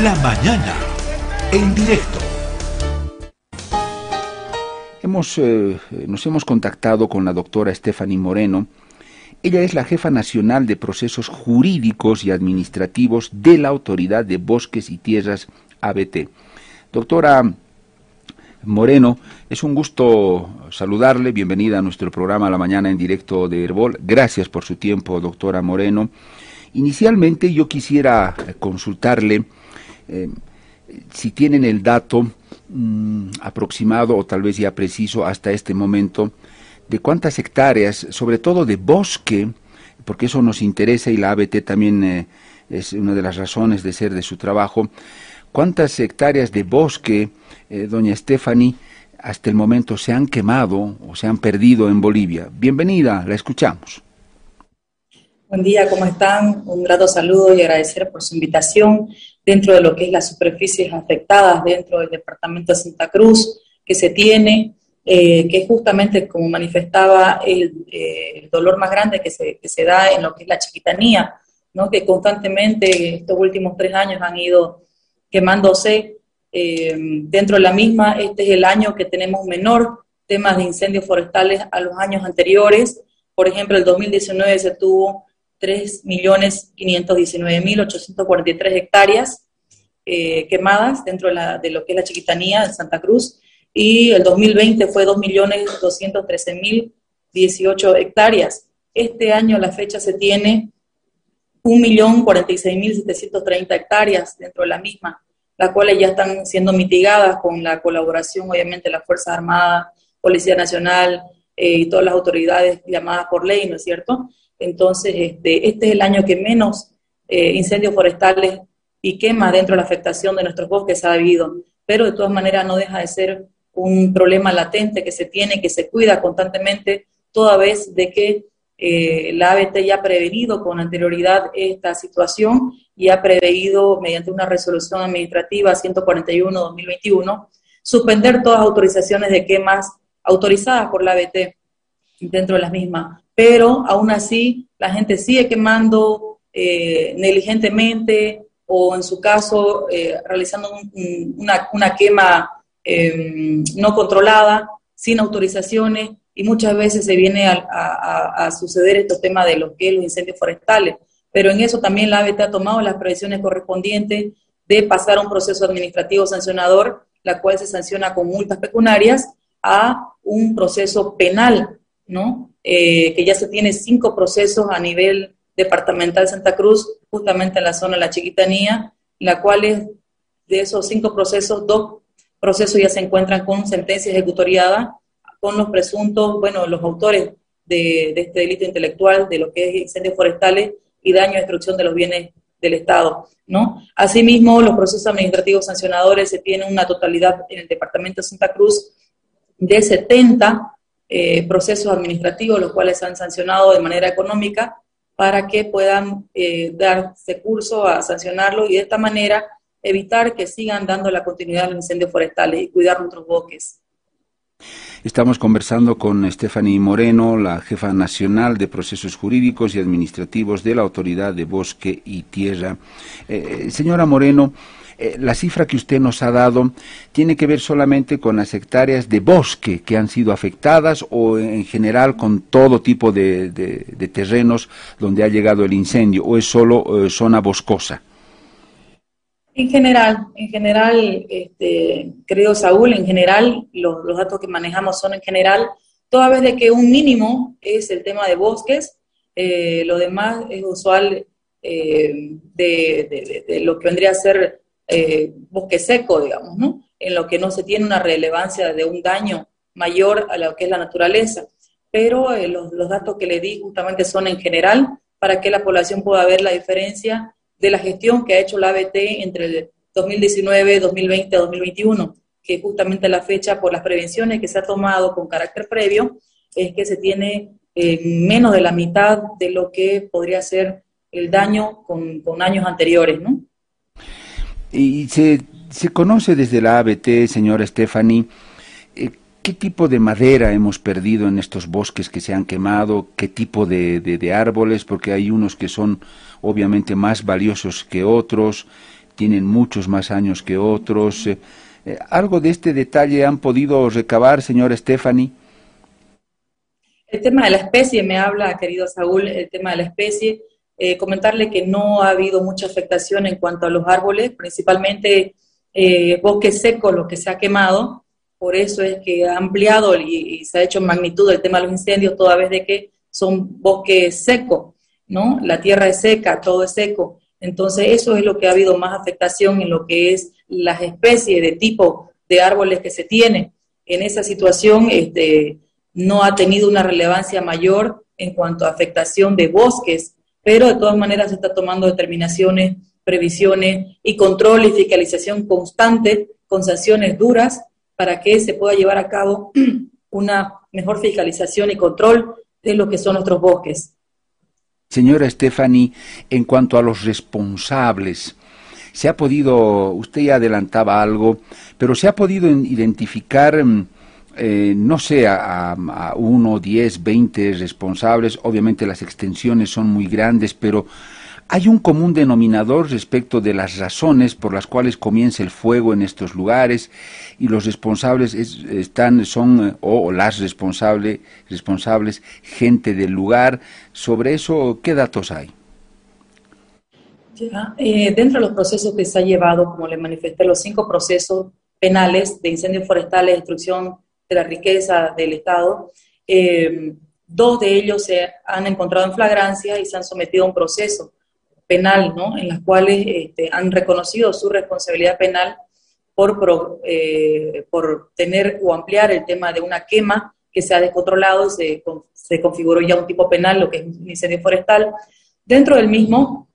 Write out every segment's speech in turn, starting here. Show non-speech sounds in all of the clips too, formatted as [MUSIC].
La mañana, en directo. Hemos, eh, nos hemos contactado con la doctora Stephanie Moreno. Ella es la jefa nacional de procesos jurídicos y administrativos de la Autoridad de Bosques y Tierras ABT. Doctora Moreno, es un gusto saludarle. Bienvenida a nuestro programa La Mañana en directo de Herbol. Gracias por su tiempo, doctora Moreno. Inicialmente yo quisiera consultarle eh, si tienen el dato mm, aproximado o tal vez ya preciso hasta este momento de cuántas hectáreas, sobre todo de bosque, porque eso nos interesa y la ABT también eh, es una de las razones de ser de su trabajo, cuántas hectáreas de bosque, eh, doña Stephanie, hasta el momento se han quemado o se han perdido en Bolivia. Bienvenida, la escuchamos. Buen día, ¿cómo están? Un grato saludo y agradecer por su invitación dentro de lo que es las superficies afectadas dentro del departamento de Santa Cruz que se tiene, eh, que justamente como manifestaba el, eh, dolor más grande que se, que se, da en lo que es la chiquitanía, ¿no? que constantemente estos últimos tres años han ido quemándose eh, dentro de la misma. Este es el año que tenemos menor temas de incendios forestales a los años anteriores. Por ejemplo, el 2019 se tuvo 3.519.843 hectáreas eh, quemadas dentro de, la, de, lo que es la chiquitanía de Santa Cruz y el 2020 fue 2.213.018 hectáreas. Este año la fecha se tiene 1.046.730 hectáreas dentro de la misma, las cuales ya están siendo mitigadas con la colaboración obviamente de las Fuerzas Armadas, Policía Nacional eh, y todas las autoridades llamadas por ley, ¿no es cierto? Entonces, este, este es el año que menos eh, incendios forestales y quema dentro de la afectación de nuestros bosques ha habido, pero de todas maneras no deja de ser un problema latente que se tiene, que se cuida constantemente, toda vez de que eh, la ABT ya ha prevenido con anterioridad esta situación y ha preveído mediante una resolución administrativa 141-2021 suspender todas autorizaciones de quemas autorizadas por la ABT dentro de las mismas pero aún así la gente sigue quemando eh, negligentemente o en su caso eh, realizando una, quema em, no controlada, sin autorizaciones, y muchas veces se viene a, suceder este tema de lo que es los incendios forestales. Pero en eso también la ABT ha tomado las previsiones correspondientes de pasar a un proceso administrativo sancionador, la cual se sanciona con multas pecuniarias, a un proceso penal, ¿no? Eh, que ya se tiene cinco procesos a nivel departamental Santa Cruz, justamente en la zona de la Chiquitanía, la cual es de esos cinco procesos, dos procesos ya se encuentran con sentencia ejecutoriada con los presuntos, bueno, los autores de, este delito intelectual, de lo que es incendios forestales y daño y destrucción de los bienes del Estado, ¿no? Asimismo, los procesos administrativos sancionadores se tienen una totalidad en el departamento de Santa Cruz de 70 eh, procesos administrativos, los cuales han sancionado de manera económica para que puedan eh, darse curso a sancionarlo y de esta manera evitar que sigan dando la continuidad a los incendios forestales y cuidar nuestros bosques. Estamos conversando con Stephanie Moreno, la jefa nacional de procesos jurídicos y administrativos de la Autoridad de Bosque y Tierra. Eh, señora Moreno, eh, la cifra que usted nos ha dado tiene que ver solamente con las hectáreas de bosque que han sido afectadas o en general con todo tipo de, terrenos donde ha llegado el incendio o es solo eh, zona boscosa. En general, en general, este, querido Saúl, en general, los, datos que manejamos son en general, toda vez de que un mínimo es el tema de bosques, eh, lo demás es usual de, lo que vendría a ser eh, bosque seco, digamos, ¿no? En lo que no se tiene una relevancia de un daño mayor a lo que es la naturaleza. Pero eh, los, datos que le di justamente son en general para que la población pueda ver la diferencia de la gestión que ha hecho la ABT entre el 2019, 2020 2021, que justamente la fecha por las prevenciones que se ha tomado con carácter previo es que se tiene eh, menos de la mitad de lo que podría ser el daño con, con años anteriores, ¿no? Y se, se conoce desde la ABT, señora Stephanie, eh, qué tipo de madera hemos perdido en estos bosques que se han quemado, qué tipo de, de, árboles, porque hay unos que son obviamente más valiosos que otros, tienen muchos más años que otros. Eh, eh, ¿Algo de este detalle han podido recabar, señora Stephanie? El tema de la especie, me habla, querido Saúl, el tema de la especie. Eh, comentarle que no ha habido mucha afectación en cuanto a los árboles, principalmente eh, bosque seco, lo que se ha quemado. Por eso es que ha ampliado y, se ha hecho en magnitud el tema de los incendios, toda vez de que son bosques secos, ¿no? La tierra es seca, todo es seco. Entonces, eso es lo que ha habido más afectación en lo que es las especies de tipo de árboles que se tienen. En esa situación, este, no ha tenido una relevancia mayor en cuanto a afectación de bosques, pero de todas maneras se está tomando determinaciones, previsiones y control y fiscalización constante con sanciones duras para que se pueda llevar a cabo [CLEARS THROAT] una mejor fiscalización y control de lo que son nuestros bosques. Señora Stephanie, en cuanto a los responsables, se ha podido, usted ya adelantaba algo, pero se ha podido identificar mm, eh, no sé, a, uno, diez, veinte responsables, obviamente las extensiones son muy grandes, pero hay un común denominador respecto de las razones por las cuales comienza el fuego en estos lugares y los responsables están, son, o, las responsable, responsables, gente del lugar. Sobre eso, ¿qué datos hay? Eh, dentro de los procesos que se ha llevado, como le manifesté, los cinco procesos penales de incendios forestales, destrucción de la riqueza del Estado. Eh, dos de ellos se han encontrado en flagrancia y se han sometido a un proceso penal, ¿no? En las cuales este, han reconocido su responsabilidad penal por, eh, por tener o ampliar el tema de una quema que se ha descontrolado y se, se, configuró ya un tipo penal, lo que es un incendio forestal. Dentro del mismo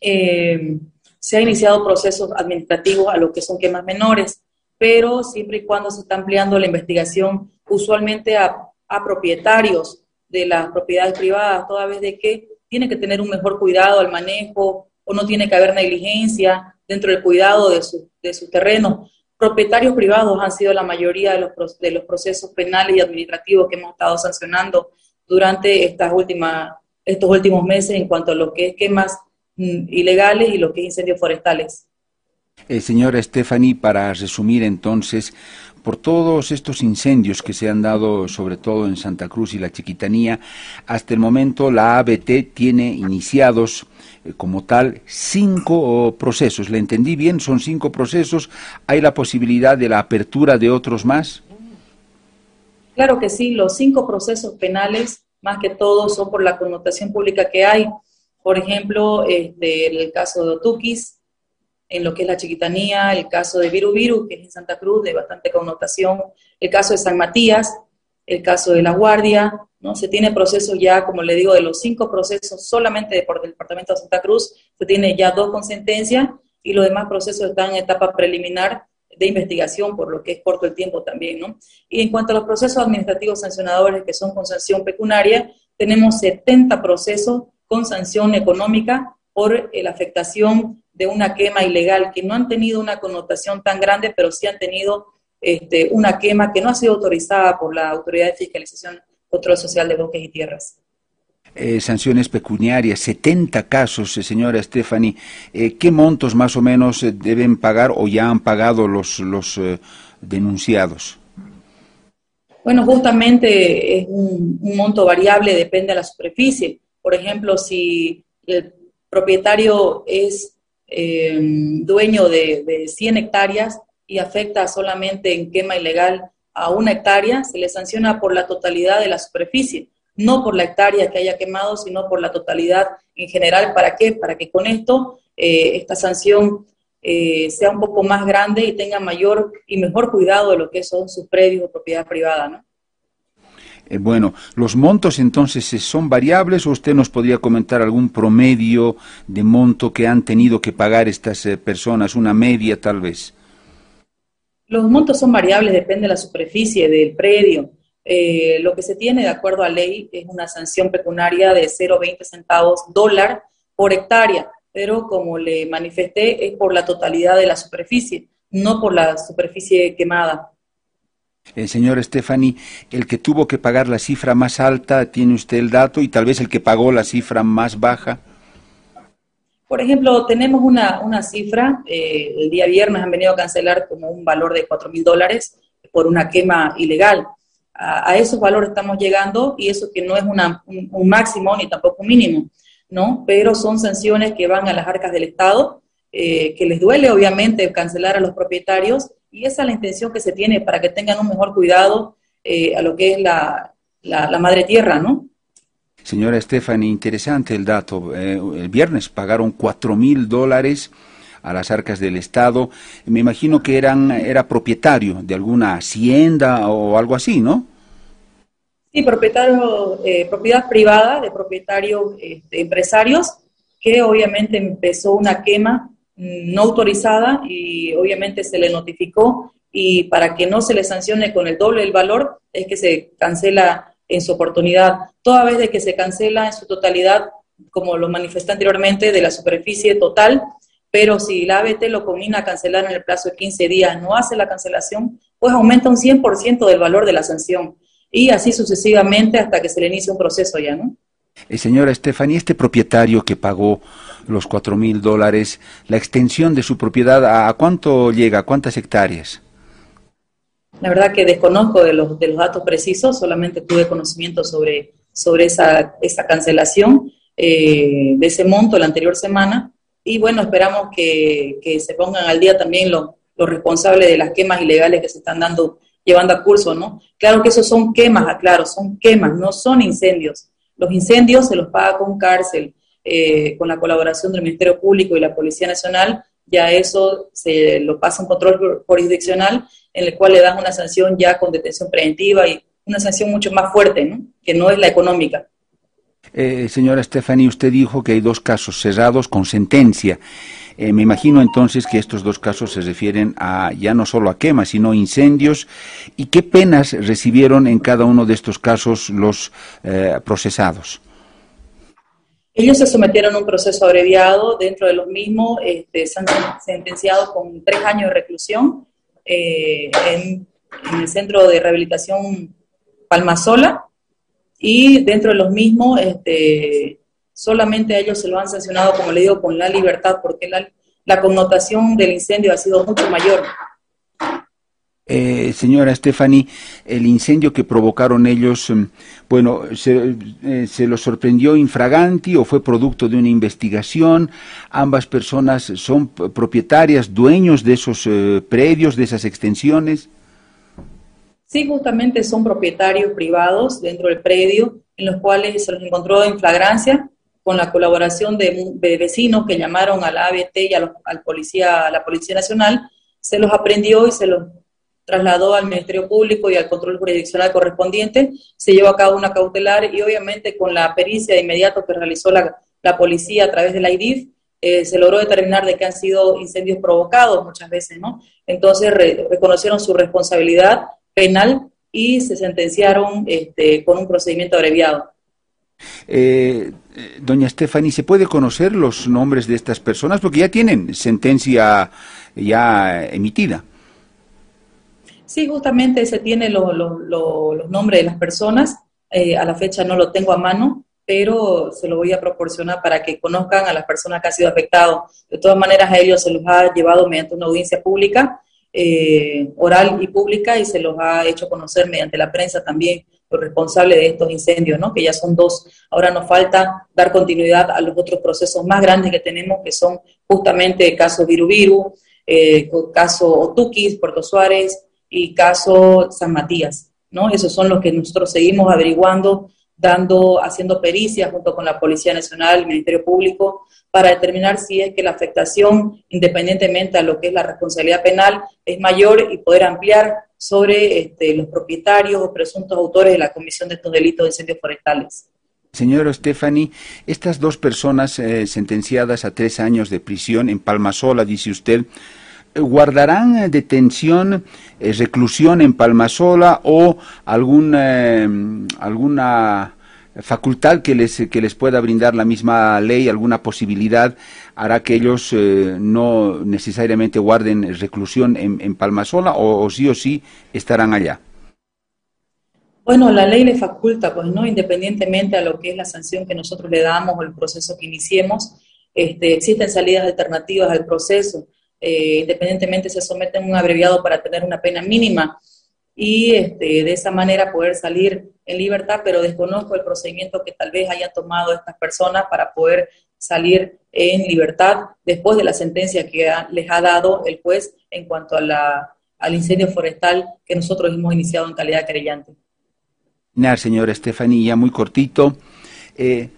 eh, se ha iniciado procesos administrativos a lo que son quemas menores pero siempre y cuando se está ampliando la investigación usualmente a, propietarios de las propiedades privadas, toda vez de que tiene que tener un mejor cuidado al manejo o no tiene que haber negligencia dentro del cuidado de su, de su terreno. Propietarios privados han sido la mayoría de los, de los procesos penales y administrativos que hemos estado sancionando durante estas últimas, estos últimos meses en cuanto a lo que es quemas mm, ilegales y lo que es incendios forestales. Eh, señora Stephanie, para resumir entonces, por todos estos incendios que se han dado, sobre todo en Santa Cruz y la Chiquitanía, hasta el momento la ABT tiene iniciados eh, como tal cinco procesos. ¿Le entendí bien? Son cinco procesos. ¿Hay la posibilidad de la apertura de otros más? Claro que sí, los cinco procesos penales, más que todo, son por la connotación pública que hay. Por ejemplo, este, el caso de Otukis, en lo que es la chiquitanía, el caso de Viru Viru, que es en Santa Cruz, de bastante connotación, el caso de San Matías, el caso de La Guardia, ¿no? Se tiene procesos ya, como le digo, de los cinco procesos solamente por el departamento de Santa Cruz, se tiene ya dos con sentencia y los demás procesos están en etapa preliminar de investigación, por lo que es corto el tiempo también, ¿no? Y en cuanto a los procesos administrativos sancionadores que son con sanción pecuniaria, tenemos 70 procesos con sanción económica por la afectación de una quema ilegal, que no han tenido una connotación tan grande, pero sí han tenido este, una quema que no ha sido autorizada por la Autoridad de Fiscalización Control Social de Bosques y Tierras. Eh, sanciones pecuniarias, 70 casos, eh, señora Stephanie. Eh, ¿Qué montos más o menos deben pagar o ya han pagado los, los denunciados? Bueno, justamente es un, un, monto variable, depende de la superficie. Por ejemplo, si el propietario es eh, dueño de, de 100 hectáreas y afecta solamente en quema ilegal a una hectárea, se le sanciona por la totalidad de la superficie, no por la hectárea que haya quemado, sino por la totalidad en general. ¿Para qué? Para que con esto eh, esta sanción eh, sea un poco más grande y tenga mayor y mejor cuidado de lo que son sus predios o propiedad privada, ¿no? Eh, bueno, ¿los montos entonces eh, son variables o usted nos podría comentar algún promedio de monto que han tenido que pagar estas eh, personas, una media tal vez? Los montos son variables, depende de la superficie del predio. lo que se tiene de acuerdo a ley es una sanción pecuniaria de 0,20 centavos dólar por hectárea, pero como le manifesté es por la totalidad de la superficie, no por la superficie quemada. El señor Stephanie, el que tuvo que pagar la cifra más alta, ¿tiene usted el dato? Y tal vez el que pagó la cifra más baja. Por ejemplo, tenemos una, una cifra, eh, el día viernes han venido a cancelar como un valor de 4 mil dólares por una quema ilegal. A, esos valores estamos llegando y eso que no es una, un, máximo ni tampoco un mínimo, ¿no? Pero son sanciones que van a las arcas del Estado, eh, que les duele obviamente cancelar a los propietarios y esa es la intención que se tiene para que tengan un mejor cuidado eh, a lo que es la, la madre tierra, ¿no? Señora Stephanie, interesante el dato. Eh, el viernes pagaron cuatro mil dólares a las arcas del Estado. Me imagino que eran, era propietario de alguna hacienda o algo así, ¿no? Sí, propietario, eh, propiedad privada de propietarios este, empresarios, que obviamente empezó una quema no autorizada y obviamente se le notificó y para que no se le sancione con el doble del valor es que se cancela en su oportunidad, toda vez de que se cancela en su totalidad, como lo manifesté anteriormente, de la superficie total, pero si la ABT lo combina a cancelar en el plazo de 15 días, no hace la cancelación, pues aumenta un 100% del valor de la sanción y así sucesivamente hasta que se le inicie un proceso ya, ¿no? Eh, señora este propietario que pagó los cuatro mil dólares, la extensión de su propiedad, ¿a cuánto llega? ¿A cuántas hectáreas? La verdad que desconozco de los, de los datos precisos, solamente tuve conocimiento sobre, sobre esa, esa cancelación eh, de ese monto la anterior semana. Y bueno, esperamos que, que se pongan al día también los, los responsables de las quemas ilegales que se están dando, llevando a curso, ¿no? Claro que esos son quemas, aclaro, son quemas, no son incendios. Los incendios se los paga con cárcel, eh, con la colaboración del Ministerio Público y la Policía Nacional, ya eso se lo pasa un control jurisdiccional en el cual le dan una sanción ya con detención preventiva y una sanción mucho más fuerte, ¿no? que no es la económica. Eh, señora Stephanie, usted dijo que hay dos casos cerrados con sentencia. Eh, me imagino entonces que estos dos casos se refieren a ya no solo a quemas, sino incendios. ¿Y qué penas recibieron en cada uno de estos casos los eh, procesados? Ellos se sometieron a un proceso abreviado, dentro de los mismos este, se han sentenciado con tres años de reclusión eh, en, el Centro de Rehabilitación Palmasola y dentro de los mismos este, solamente a ellos se lo han sancionado, como le digo, con la libertad, porque la, la connotación del incendio ha sido mucho mayor. Eh, señora Stephanie, el incendio que provocaron ellos, em, bueno, se, eh, se los sorprendió infraganti o fue producto de una investigación. Ambas personas son propietarias, dueños de esos eh, predios, de esas extensiones. Sí, justamente son propietarios privados dentro del predio, en los cuales se los encontró en flagrancia con la colaboración de, vecinos que llamaron a la ABT y a al policía, a la Policía Nacional, se los aprendió y se los trasladó al Ministerio Público y al control jurisdiccional correspondiente, se llevó a cabo una cautelar y obviamente con la pericia de inmediato que realizó la, policía a través de la IDIF, eh, se logró determinar de que han sido incendios provocados muchas veces, ¿no? Entonces reconocieron su responsabilidad penal y se sentenciaron este, con un procedimiento abreviado. Eh, doña Stephanie, ¿se puede conocer los nombres de estas personas? Porque ya tienen sentencia ya emitida. Sí, justamente se tiene los nombres de las personas. Eh, a la fecha no lo tengo a mano, pero se lo voy a proporcionar para que conozcan a las personas que han sido afectadas. De todas maneras, a ellos se los ha llevado mediante una audiencia pública, eh, oral y pública, y se los ha hecho conocer mediante la prensa también los responsables de estos incendios, ¿no? que ya son dos. Ahora nos falta dar continuidad a los otros procesos más grandes que tenemos, que son justamente el caso Virubiru, eh, el caso Otukis, Puerto Suárez, y caso San Matías, ¿no? Esos son los que nosotros seguimos averiguando, dando, haciendo pericias junto con la Policía Nacional, el Ministerio Público, para determinar si es que la afectación, independientemente a lo que es la responsabilidad penal, es mayor y poder ampliar sobre este, los propietarios o presuntos autores de la comisión de estos delitos de incendios forestales. Señor Stephanie, estas dos personas eh, sentenciadas a tres años de prisión en Palmasola, dice usted, guardarán eh, detención, eh, reclusión en Palmasola o algún, eh, alguna facultad que les, que les pueda brindar la misma ley, alguna posibilidad hará que ellos no necesariamente guarden reclusión en, Palmasola o, o, sí o sí estarán allá. Bueno, la ley le faculta, pues no, independientemente a lo que es la sanción que nosotros le damos o el proceso que iniciemos, este, existen salidas alternativas al proceso, eh, independientemente se someten a un abreviado para tener una pena mínima y este, de esa manera poder salir en libertad, pero desconozco el procedimiento que tal vez hayan tomado estas personas para poder salir en libertad después de la sentencia que les ha dado el juez en cuanto a la, al incendio forestal que nosotros hemos iniciado en calidad querellante. Señora Estefanía, muy cortito. Eh,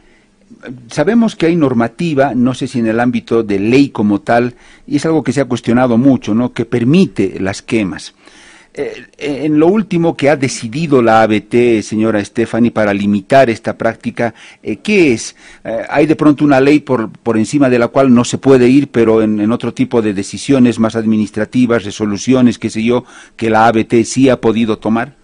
sabemos que hay normativa, no sé si en el ámbito de ley como tal, y es algo que se ha cuestionado mucho, ¿no? que permite las quemas. Eh, en lo último que ha decidido la ABT, señora Stephanie, para limitar esta práctica, eh, ¿qué es? Eh, hay de pronto una ley por, por encima de la cual no se puede ir, pero en, otro tipo de decisiones más administrativas, resoluciones, qué sé yo, que la ABT sí ha podido tomar.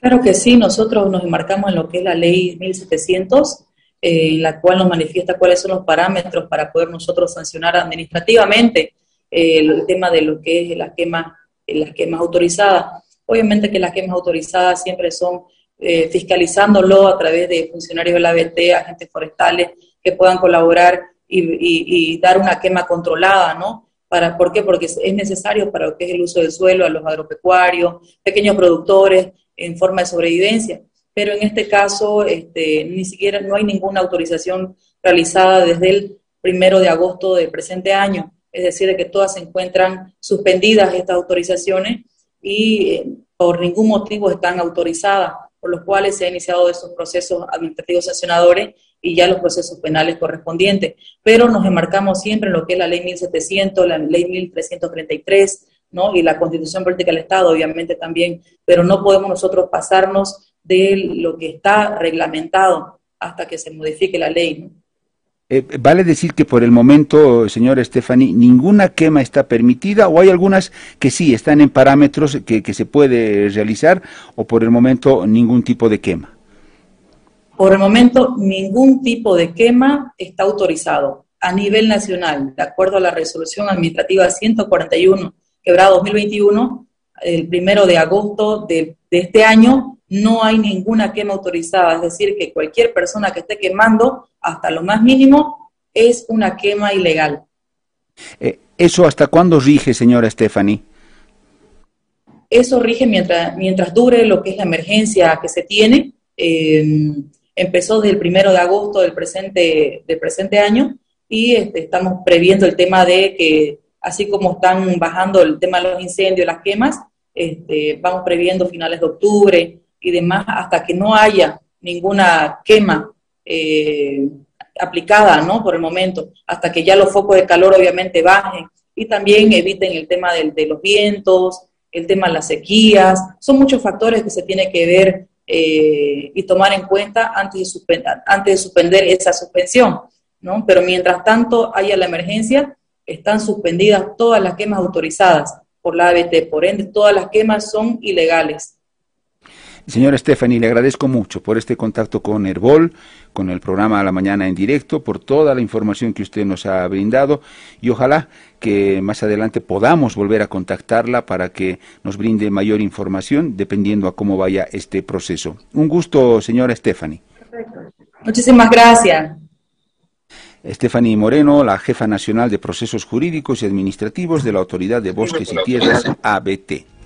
Claro que sí, nosotros nos enmarcamos en lo que es la ley 1700, en la cual nos manifiesta cuáles son los parámetros para poder nosotros sancionar administrativamente el tema de lo que es la quema las quemas autorizadas. Obviamente que las quemas autorizadas siempre son eh, fiscalizándolo a través de funcionarios de la ABT, agentes forestales que puedan colaborar y, dar una quema controlada, ¿no? Para, ¿Por qué? Porque es necesario para lo que es el uso del suelo, a los agropecuarios, pequeños productores en forma de sobrevivencia. Pero en este caso, este, ni siquiera no hay ninguna autorización realizada desde el primero de agosto del presente año es decir, de que todas se encuentran suspendidas estas autorizaciones y eh, por ningún motivo están autorizadas, por los cuales se han iniciado esos procesos administrativos sancionadores y ya los procesos penales correspondientes. Pero nos enmarcamos siempre en lo que es la ley 1700, la ley 1333, ¿no? y la constitución política del Estado, obviamente también, pero no podemos nosotros pasarnos de lo que está reglamentado hasta que se modifique la ley. ¿no? Eh, vale decir que por el momento, señora Stephanie, ninguna quema está permitida o hay algunas que sí están en parámetros que, que se puede realizar o por el momento ningún tipo de quema. Por el momento ningún tipo de quema está autorizado a nivel nacional, de acuerdo a la resolución administrativa 141, quebrada 2021, el primero de agosto de, de este año, no hay ninguna quema autorizada, es decir, que cualquier persona que esté quemando, hasta lo más mínimo, es una quema ilegal. Eh, ¿Eso hasta cuándo rige, señora Stephanie? Eso rige mientras, mientras dure lo que es la emergencia que se tiene. Eh, empezó desde el primero de agosto del presente, del presente año y este, estamos previendo el tema de que, así como están bajando el tema de los incendios, las quemas, este, vamos previendo finales de octubre, y demás hasta que no haya ninguna quema eh, aplicada, ¿no? Por el momento, hasta que ya los focos de calor obviamente bajen y también eviten el tema de los vientos, el tema de las sequías, son muchos factores que se tiene que ver eh, y tomar en cuenta antes de, antes de suspender esa suspensión, ¿no? Pero mientras tanto haya la emergencia, están suspendidas todas las quemas autorizadas por la ABT, por ende todas las quemas son ilegales. Señora Stephanie, le agradezco mucho por este contacto con Herbol, con el programa a la mañana en directo, por toda la información que usted nos ha brindado y ojalá que más adelante podamos volver a contactarla para que nos brinde mayor información dependiendo a cómo vaya este proceso. Un gusto, señora Stephanie. Perfecto. Muchísimas gracias. Stephanie Moreno, la jefa nacional de procesos jurídicos y administrativos de la Autoridad de Bosques y Tierras, ABT.